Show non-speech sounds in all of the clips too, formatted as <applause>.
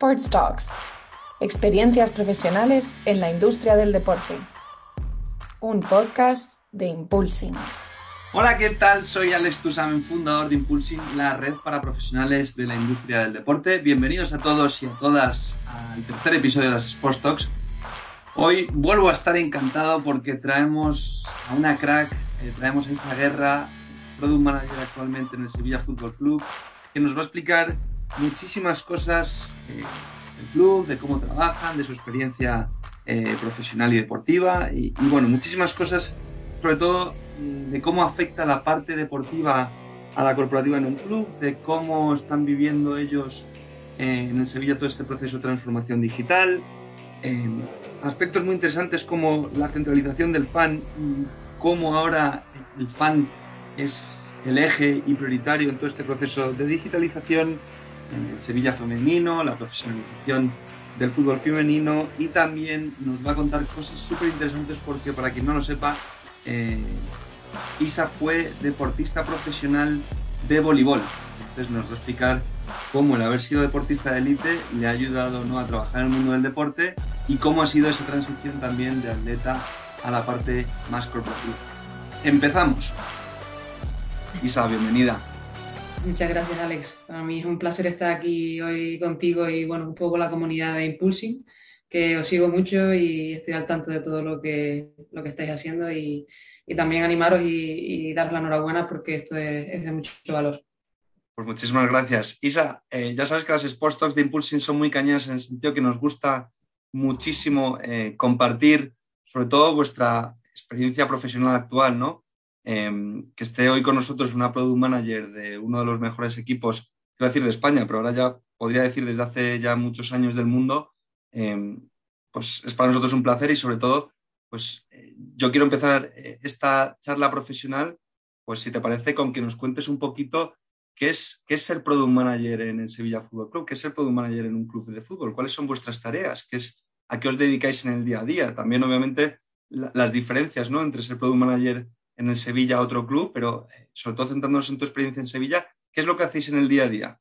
Sports Talks. Experiencias profesionales en la industria del deporte. Un podcast de Impulsing. Hola, ¿qué tal? Soy Alex Tusamen, fundador de Impulsing, la red para profesionales de la industria del deporte. Bienvenidos a todos y a todas al tercer episodio de las Sports Talks. Hoy vuelvo a estar encantado porque traemos a una crack, eh, traemos a Isa Guerra, product manager actualmente en el Sevilla Fútbol Club, que nos va a explicar muchísimas cosas eh, del club, de cómo trabajan, de su experiencia eh, profesional y deportiva y, y bueno, muchísimas cosas sobre todo de cómo afecta la parte deportiva a la corporativa en un club, de cómo están viviendo ellos eh, en el Sevilla todo este proceso de transformación digital, eh, aspectos muy interesantes como la centralización del fan, cómo ahora el fan es el eje y prioritario en todo este proceso de digitalización, el Sevilla femenino, la profesionalización del fútbol femenino y también nos va a contar cosas súper interesantes porque para quien no lo sepa, eh, Isa fue deportista profesional de voleibol. Entonces nos va a explicar cómo el haber sido deportista de élite le ha ayudado ¿no? a trabajar en el mundo del deporte y cómo ha sido esa transición también de atleta a la parte más corporativa. Empezamos. Isa, bienvenida. Muchas gracias, Alex. Para mí es un placer estar aquí hoy contigo y bueno, un poco la comunidad de Impulsing, que os sigo mucho y estoy al tanto de todo lo que, lo que estáis haciendo y, y también animaros y, y, daros la enhorabuena porque esto es, es, de mucho valor. Pues muchísimas gracias. Isa, eh, ya sabes que las Sports Talks de Impulsing son muy cañeras en el sentido que nos gusta muchísimo eh, compartir sobre todo vuestra experiencia profesional actual, ¿no? Eh, que esté hoy con nosotros una product manager de uno de los mejores equipos, a decir de España, pero ahora ya podría decir desde hace ya muchos años del mundo, eh, pues es para nosotros un placer y sobre todo, pues yo quiero empezar esta charla profesional, pues si te parece, con que nos cuentes un poquito qué es, qué es ser product manager en el Sevilla Fútbol Club, qué es ser product manager en un club de fútbol, cuáles son vuestras tareas, qué es, a qué os dedicáis en el día a día. También, obviamente, la, las diferencias ¿no? entre ser product manager en el Sevilla otro club, pero sobre todo centrándonos en tu experiencia en Sevilla, ¿qué es lo que hacéis en el día a día?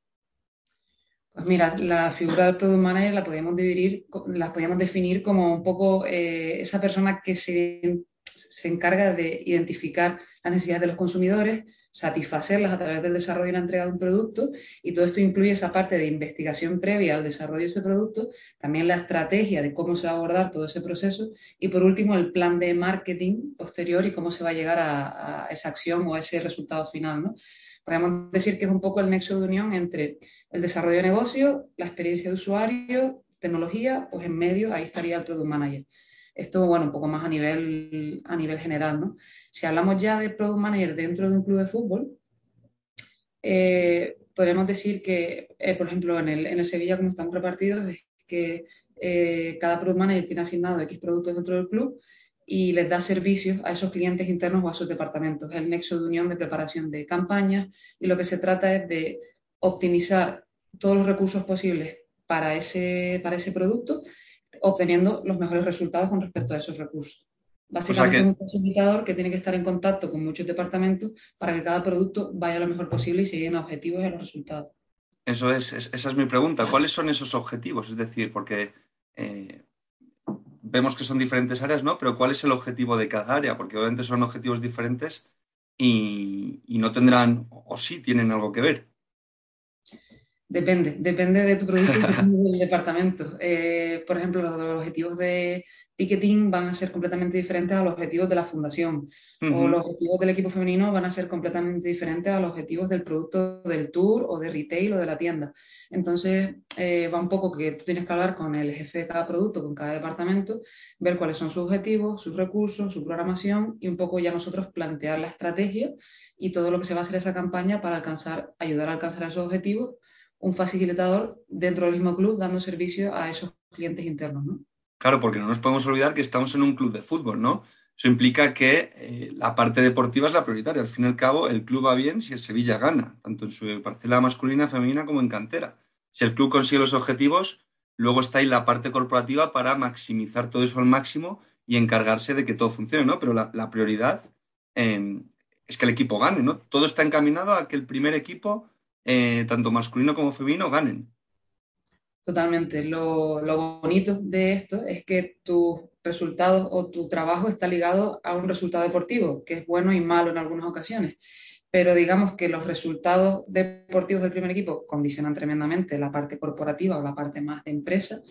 Pues mira, la figura del product manager la podíamos dividir, la podíamos definir como un poco eh, esa persona que se, se encarga de identificar las necesidades de los consumidores, satisfacerlas a través del desarrollo y la entrega de un producto y todo esto incluye esa parte de investigación previa al desarrollo de ese producto, también la estrategia de cómo se va a abordar todo ese proceso y por último el plan de marketing posterior y cómo se va a llegar a, esa acción o a ese resultado final. ¿no? Podemos decir que es un poco el nexo de unión entre el desarrollo de negocio, la experiencia de usuario, tecnología, pues en medio ahí estaría el product manager. Esto, bueno, un poco más a nivel, a nivel general, ¿no? Si hablamos ya de product manager dentro de un club de fútbol, eh, podríamos decir que, eh, por ejemplo, en el, en el, Sevilla, como estamos repartidos, es que eh, cada product manager tiene asignado X productos dentro del club y les da servicios a esos clientes internos o a sus departamentos. Es el nexo de unión de preparación de campañas y lo que se trata es de optimizar todos los recursos posibles para ese, para ese producto obteniendo los mejores resultados con respecto a esos recursos. Básicamente o sea que... es un facilitador que tiene que estar en contacto con muchos departamentos para que cada producto vaya lo mejor posible y se lleguen a objetivos y a los resultados. Eso es, es, esa es mi pregunta. ¿Cuáles son esos objetivos? Es decir, porque eh, vemos que son diferentes áreas, ¿no? Pero ¿cuál es el objetivo de cada área? Porque obviamente son objetivos diferentes y, y no tendrán, o sí tienen algo que ver. Depende, depende de tu producto y del departamento. Eh, por ejemplo, los, objetivos de ticketing van a ser completamente diferentes a los objetivos de la fundación. O los objetivos del equipo femenino van a ser completamente diferentes a los objetivos del producto del tour o de retail o de la tienda. Entonces, eh, va un poco que tú tienes que hablar con el jefe de cada producto, con cada departamento, ver cuáles son sus objetivos, sus recursos, su programación y un poco ya nosotros plantear la estrategia y todo lo que se va a hacer esa campaña para alcanzar, ayudar a alcanzar esos objetivos un facilitador dentro del mismo club dando servicio a esos clientes internos, ¿no? Claro, porque no nos podemos olvidar que estamos en un club de fútbol, ¿no? Eso implica que eh, la parte deportiva es la prioritaria. Al fin y al cabo, el club va bien si el Sevilla gana, tanto en su parcela masculina, femenina como en cantera. Si el club consigue los objetivos, luego está ahí la parte corporativa para maximizar todo eso al máximo y encargarse de que todo funcione, ¿no? Pero la, prioridad eh, es que el equipo gane, ¿no? Todo está encaminado a que el primer equipo eh, tanto masculino como femenino, ganen. Totalmente. Lo, bonito de esto es que tus resultados o tu trabajo está ligado a un resultado deportivo, que es bueno y malo en algunas ocasiones. Pero digamos que los resultados deportivos del primer equipo condicionan tremendamente la parte corporativa o la parte más de empresa.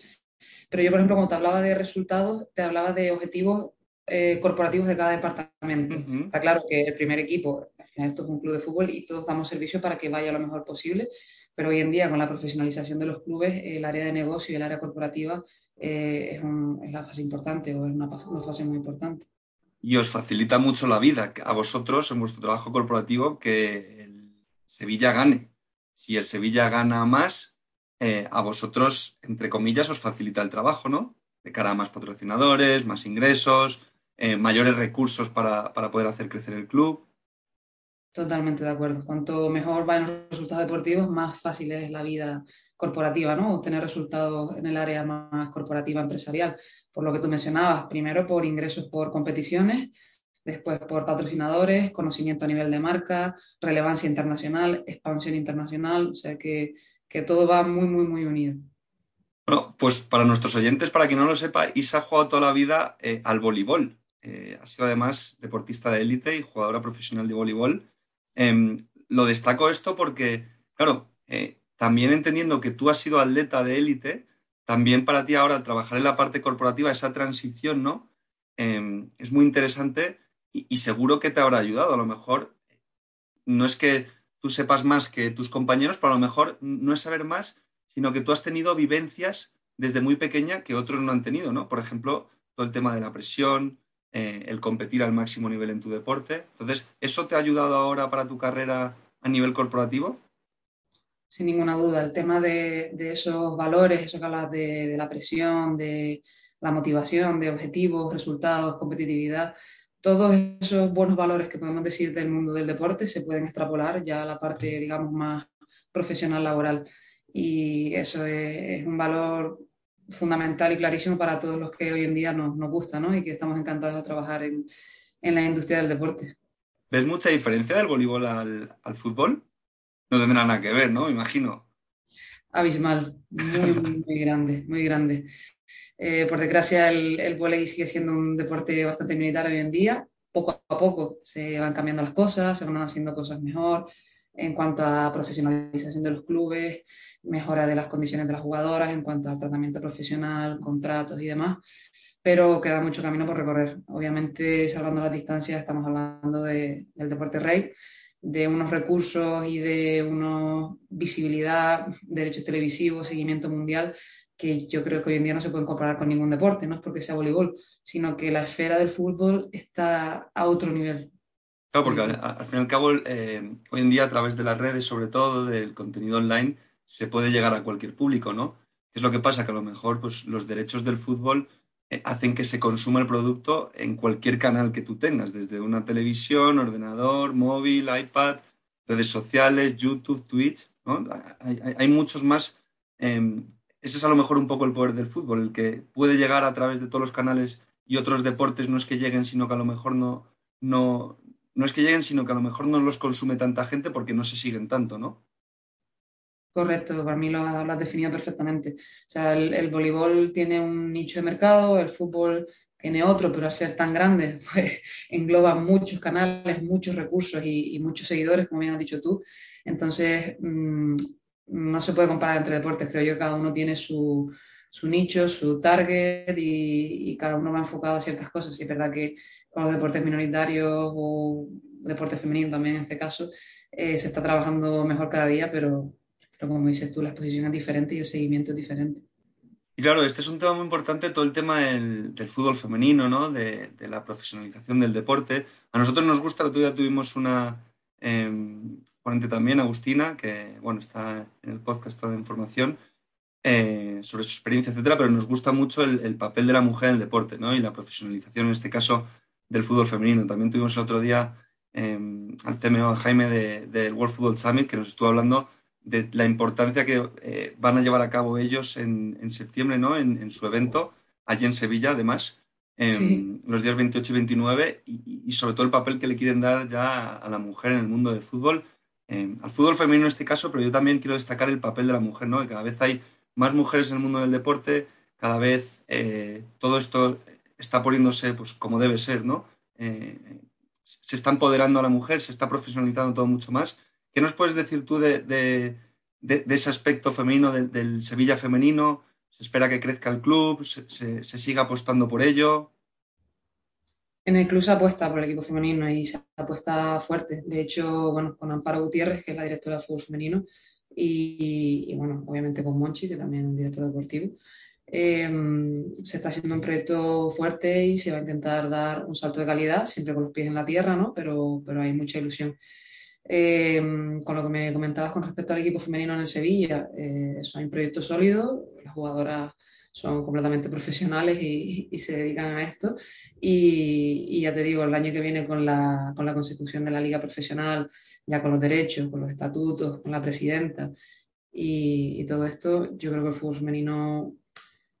Pero yo, por ejemplo, cuando te hablaba de resultados, te hablaba de objetivos eh, corporativos de cada departamento. Está claro que el primer equipo esto es un club de fútbol y todos damos servicio para que vaya lo mejor posible, pero hoy en día con la profesionalización de los clubes, el área de negocio y el área corporativa eh, es, la fase importante o es una, fase muy importante. Y os facilita mucho la vida a vosotros en vuestro trabajo corporativo que el Sevilla gane. Si el Sevilla gana más, eh, a vosotros, entre comillas, os facilita el trabajo, ¿no? De cara a más patrocinadores, más ingresos, eh, mayores recursos para, para, poder hacer crecer el club. Totalmente de acuerdo. Cuanto mejor vayan los resultados deportivos, más fácil es la vida corporativa, ¿no? Obtener resultados en el área más corporativa empresarial. Por lo que tú mencionabas, primero por ingresos por competiciones, después por patrocinadores, conocimiento a nivel de marca, relevancia internacional, expansión internacional, o sea que, todo va muy, muy, muy unido. Bueno, pues para nuestros oyentes, para quien no lo sepa, Isa ha jugado toda la vida eh, al voleibol. Eh, ha sido además deportista de élite y jugadora profesional de voleibol. Em, lo destaco esto porque, claro, eh, también entendiendo que tú has sido atleta de élite, también para ti ahora trabajar en la parte corporativa, esa transición, ¿no? Em, es muy interesante y, seguro que te habrá ayudado. A lo mejor no es que tú sepas más que tus compañeros, pero a lo mejor no es saber más, sino que tú has tenido vivencias desde muy pequeña que otros no han tenido, ¿no? Por ejemplo, todo el tema de la presión, eh, el competir al máximo nivel en tu deporte. Entonces, ¿eso te ha ayudado ahora para tu carrera a nivel corporativo? Sin ninguna duda, el tema de, esos valores, eso que hablas de, la presión, de la motivación, de objetivos, resultados, competitividad, todos esos buenos valores que podemos decir del mundo del deporte se pueden extrapolar ya a la parte, digamos, más profesional laboral. Y eso es un valor fundamental y clarísimo para todos los que hoy en día nos, nos gusta ¿no? y que estamos encantados de trabajar en, en, la industria del deporte. ¿Ves mucha diferencia del voleibol al, al fútbol? No tendrá nada que ver, ¿no? Imagino. Abismal, muy, <laughs> muy, grande, muy grande. Eh, por desgracia, el, el voleibol sigue siendo un deporte bastante militar hoy en día. Poco a poco se van cambiando las cosas, se van haciendo cosas mejor en cuanto a profesionalización de los clubes, mejora de las condiciones de las jugadoras en cuanto al tratamiento profesional, contratos y demás, pero queda mucho camino por recorrer. Obviamente, salvando las distancias, estamos hablando de, del deporte rey, de unos recursos y de una visibilidad, derechos televisivos, seguimiento mundial, que yo creo que hoy en día no se pueden comparar con ningún deporte, no es porque sea voleibol, sino que la esfera del fútbol está a otro nivel. Claro, porque al, fin y al cabo, eh, hoy en día a través de las redes, sobre todo del contenido online, se puede llegar a cualquier público, ¿no? Es lo que pasa, que a lo mejor pues, los derechos del fútbol eh, hacen que se consuma el producto en cualquier canal que tú tengas, desde una televisión, ordenador, móvil, iPad, redes sociales, YouTube, Twitch, ¿no? Hay, muchos más. Em, ese es a lo mejor un poco el poder del fútbol, el que puede llegar a través de todos los canales y otros deportes no es que lleguen, sino que a lo mejor no, no, no es que lleguen, sino que a lo mejor no los consume tanta gente porque no se siguen tanto, ¿no? Correcto, para mí lo, has definido perfectamente. O sea, el, voleibol tiene un nicho de mercado, el fútbol tiene otro, pero al ser tan grande, <laughs> pues engloba muchos canales, muchos recursos y, muchos seguidores, como bien has dicho tú. Entonces, mm, no se puede comparar entre deportes, creo yo, cada uno tiene su, su nicho, su target y, cada uno va enfocado a ciertas cosas. Y es verdad que con los deportes minoritarios o deportes femeninos también en este caso, eh, se está trabajando mejor cada día, pero, pero como dices tú, la exposición es diferente y el seguimiento es diferente. Y claro, este es un tema muy importante, todo el tema del, fútbol femenino, ¿no? De, la profesionalización del deporte. A nosotros nos gusta, el otro tuvimos una em, ponente también, Agustina, que bueno, está en el podcast de información, eh, sobre su experiencia, etcétera, pero nos gusta mucho el, papel de la mujer en el deporte, ¿no? Y la profesionalización, en este caso, del fútbol femenino. También tuvimos el otro día em, al CMO, Jaime, del World Football Summit, que nos estuvo hablando de la importancia que eh, van a llevar a cabo ellos en, septiembre, ¿no? En, su evento, allí en Sevilla, además, en los días 28 y 29, y, sobre todo el papel que le quieren dar ya a la mujer en el mundo del fútbol, eh, al fútbol femenino en este caso, pero yo también quiero destacar el papel de la mujer, ¿no? Que cada vez hay más mujeres en el mundo del deporte, cada vez eh, todo esto está poniéndose pues, como debe ser, ¿no? se está empoderando a la mujer, se está profesionalizando todo mucho más ¿Qué nos puedes decir tú de, ese aspecto femenino del, Sevilla femenino? ¿Se espera que crezca el club? ¿Se, siga apostando por ello? En el club se apuesta por el equipo femenino y se apuesta fuerte. De hecho, bueno, con Amparo Gutiérrez, que es la directora del fútbol femenino, y, bueno, obviamente con Monchi, que también es un director deportivo, em, se está haciendo un proyecto fuerte y se va a intentar dar un salto de calidad, siempre con los pies en la tierra, ¿no? Pero, pero hay mucha ilusión. Eh, con lo que me comentabas con respecto al equipo femenino en Sevilla, eh, eso hay un proyecto sólido, las jugadoras son completamente profesionales y, se dedican a esto. Y, ya te digo, el año que viene con la, con la consecución de la liga profesional, ya con los derechos, con los estatutos, con la presidenta y, todo esto, yo creo que el fútbol femenino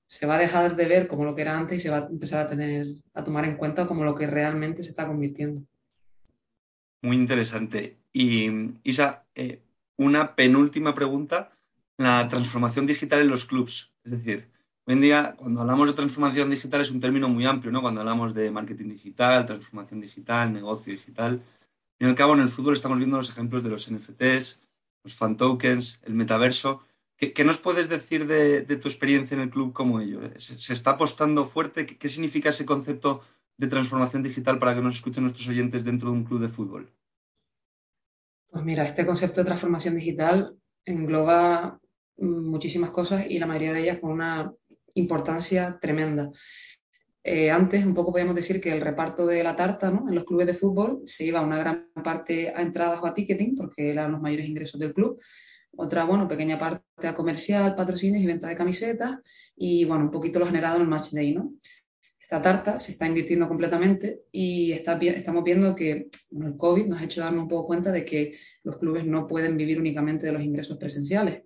se va a dejar de ver como lo que era antes y se va a empezar a tener a tomar en cuenta como lo que realmente se está convirtiendo. Muy interesante. Y Isa, eh, una penúltima pregunta, la transformación digital en los clubs. Es decir, hoy en día cuando hablamos de transformación digital es un término muy amplio, ¿no? Cuando hablamos de marketing digital, transformación digital, negocio digital. Y al cabo, en el fútbol estamos viendo los ejemplos de los NFTs, los fan tokens, el metaverso. ¿Qué, nos puedes decir de, tu experiencia en el club como ello? ¿Se, está apostando fuerte? ¿Qué, significa ese concepto de transformación digital para que nos escuchen nuestros oyentes dentro de un club de fútbol? Pues mira, este concepto de transformación digital engloba muchísimas cosas y la mayoría de ellas con una importancia tremenda. Eh, antes un poco podíamos decir que el reparto de la tarta en los clubes de fútbol se iba una gran parte a entradas o a ticketing, porque eran los mayores ingresos del club. Otra, bueno, pequeña parte a comercial, patrocinios y venta de camisetas. Y, bueno, un poquito lo generado en el match day, ¿no? esta tarta se está invirtiendo completamente y estamos viendo que el COVID nos ha hecho darnos un poco cuenta de que los clubes no pueden vivir únicamente de los ingresos presenciales.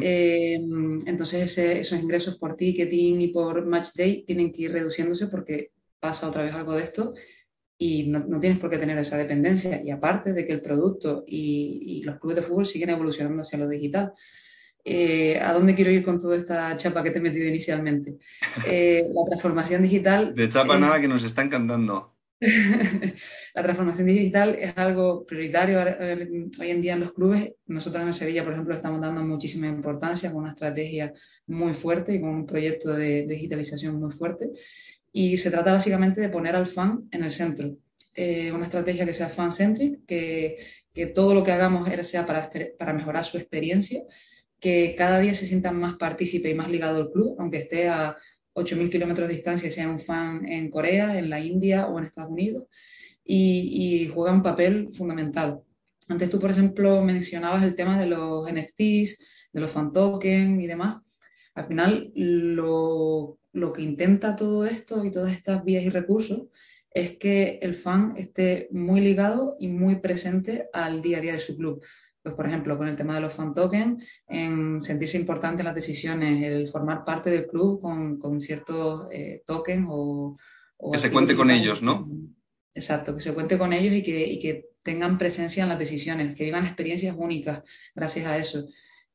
Eh, entonces esos ingresos por ticketing y por match day tienen que ir reduciéndose porque pasa otra vez algo de esto y no, no tienes por qué tener esa dependencia. Y aparte de que el producto y, y los clubes de fútbol siguen evolucionando hacia lo digital. Eh, ¿A dónde quiero ir con toda esta chapa que te he metido inicialmente? <laughs> Eh, la transformación digital. De chapa nada que nos está encantando. <laughs> la transformación digital es algo prioritario hoy en día en los clubes. Nosotros en Sevilla, por ejemplo, estamos dando muchísima importancia con una estrategia muy fuerte y con un proyecto de digitalización muy fuerte. Y se trata básicamente de poner al fan en el centro. Eh, una estrategia que sea fan-centric, que, todo lo que hagamos sea para, para mejorar su experiencia que cada día se sientan más partícipe y más ligado al club, aunque esté a 8.000 kilómetros de distancia, sea un fan en Corea, en la India o en Estados Unidos, y, juega un papel fundamental. Antes tú, por ejemplo, mencionabas el tema de los NFTs, de los fan tokens y demás. Al final, lo, lo que intenta todo esto y todas estas vías y recursos es que el fan esté muy ligado y muy presente al día a día de su club pues por ejemplo, con el tema de los fan tokens, en sentirse importante en las decisiones, el formar parte del club con, con ciertos eh, tokens o, Que se cuente con ellos, ¿no? Exacto, que se cuente con ellos y que, y que tengan presencia en las decisiones, que vivan experiencias únicas gracias a eso.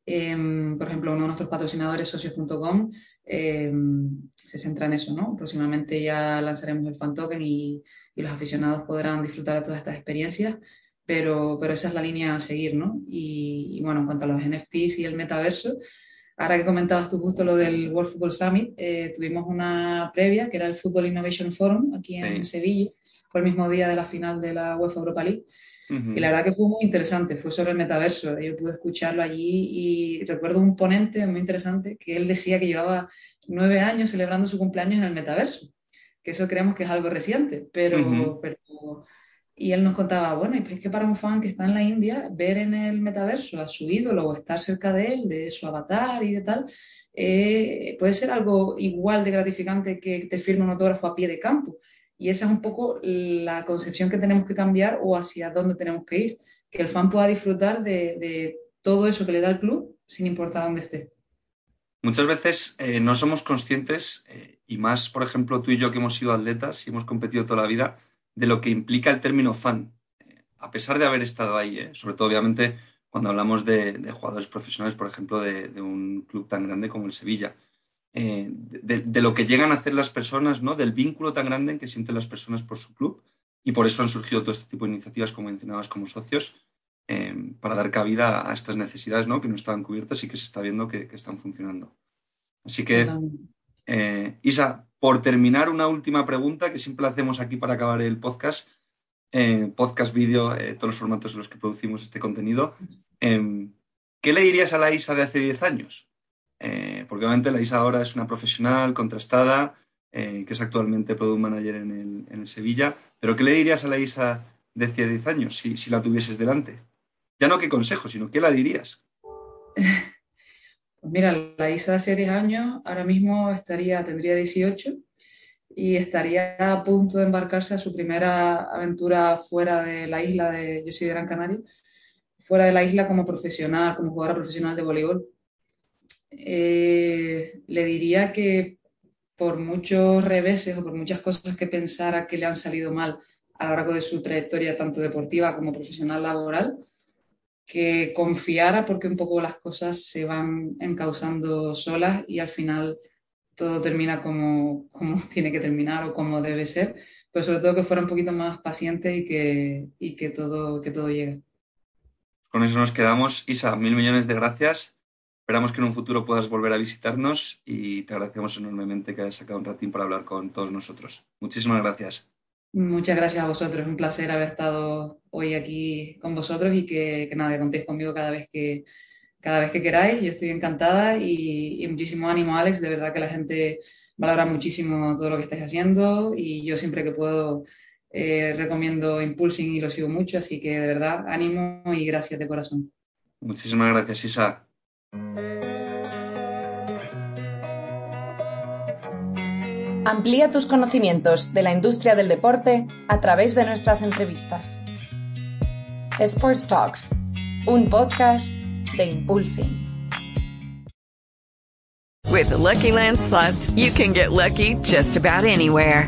Em, por ejemplo, uno de nuestros patrocinadores, socios.com, em, se centra en eso, ¿no? Próximamente ya lanzaremos el fan token y, y los aficionados podrán disfrutar de todas estas experiencias pero, pero esa es la línea a seguir, ¿no? Y, bueno, en cuanto a los NFTs y el metaverso, ahora que comentabas tú justo lo del World Football Summit, eh, tuvimos una previa que era el Football Innovation Forum aquí en Sevilla, fue el mismo día de la final de la UEFA Europa League. Y la verdad que fue muy interesante, fue sobre el metaverso. Yo pude escucharlo allí y recuerdo un ponente muy interesante que él decía que llevaba nueve años celebrando su cumpleaños en el metaverso, que eso creemos que es algo reciente, pero, pero y él nos contaba, bueno, y es que para un fan que está en la India, ver en el metaverso a su ídolo o estar cerca de él, de su avatar y de tal, eh, puede ser algo igual de gratificante que te firme un autógrafo a pie de campo. Y esa es un poco la concepción que tenemos que cambiar o hacia dónde tenemos que ir, que el fan pueda disfrutar de, todo eso que le da el club sin importar dónde esté. Muchas veces eh, no somos conscientes, eh, y más, por ejemplo, tú y yo que hemos sido atletas y hemos competido toda la vida, de lo que implica el término fan, a pesar de haber estado ahí, ¿eh? sobre todo obviamente cuando hablamos de, jugadores profesionales, por ejemplo, de, un club tan grande como el Sevilla. Eh, de, lo que llegan a hacer las personas, ¿no? del vínculo tan grande que sienten las personas por su club. Y por eso han surgido todo este tipo de iniciativas, como mencionabas, como socios, eh, para dar cabida a estas necesidades ¿no? que no estaban cubiertas y que se está viendo que, están funcionando. Así que, Isa, por terminar, una última pregunta que siempre hacemos aquí para acabar el podcast, eh, podcast, vídeo, eh, todos los formatos en los que producimos este contenido. Em, ¿Qué le dirías a la Isa de hace 10 años? Eh, porque obviamente la Isa ahora es una profesional contrastada, que es actualmente product manager en el, Sevilla, pero ¿qué le dirías a la Isa de hace 10 años si, si la tuvieses delante? Ya no qué consejo, sino qué la dirías. <laughs> Pues mira, la de hace 10 años ahora mismo estaría, tendría 18 y estaría a punto de embarcarse a su primera aventura fuera de la isla de, yo soy de Gran Canaria, fuera de la isla como profesional, como jugadora profesional de voleibol. Eh, le diría que por muchos reveses o por muchas cosas que pensara que le han salido mal a lo largo de su trayectoria tanto deportiva como profesional laboral, que confiara porque un poco las cosas se van encauzando solas y al final todo termina como, como <laughs> tiene que terminar o como debe ser, pero sobre todo que fuera un poquito más paciente y que, y que, todo, que todo llegue. Con eso nos quedamos. Isa, mil millones de gracias. Esperamos que en un futuro puedas volver a visitarnos y te agradecemos enormemente que hayas sacado un ratín para hablar con todos nosotros. Muchísimas gracias. Muchas gracias a vosotros, un placer haber estado hoy aquí con vosotros y que, nada, que contéis conmigo cada vez que, cada vez que queráis. Yo estoy encantada y, muchísimo ánimo, Alex. De verdad que la gente valora muchísimo todo lo que estáis haciendo y yo siempre que puedo eh, recomiendo Impulsing y lo sigo mucho. Así que de verdad, ánimo y gracias de corazón. Muchísimas gracias, Isa. Amplía tus conocimientos de la industria del deporte a través de nuestras entrevistas. Sports Talks, un podcast de Impulsing. With Lucky Land slots, you can get lucky just about anywhere.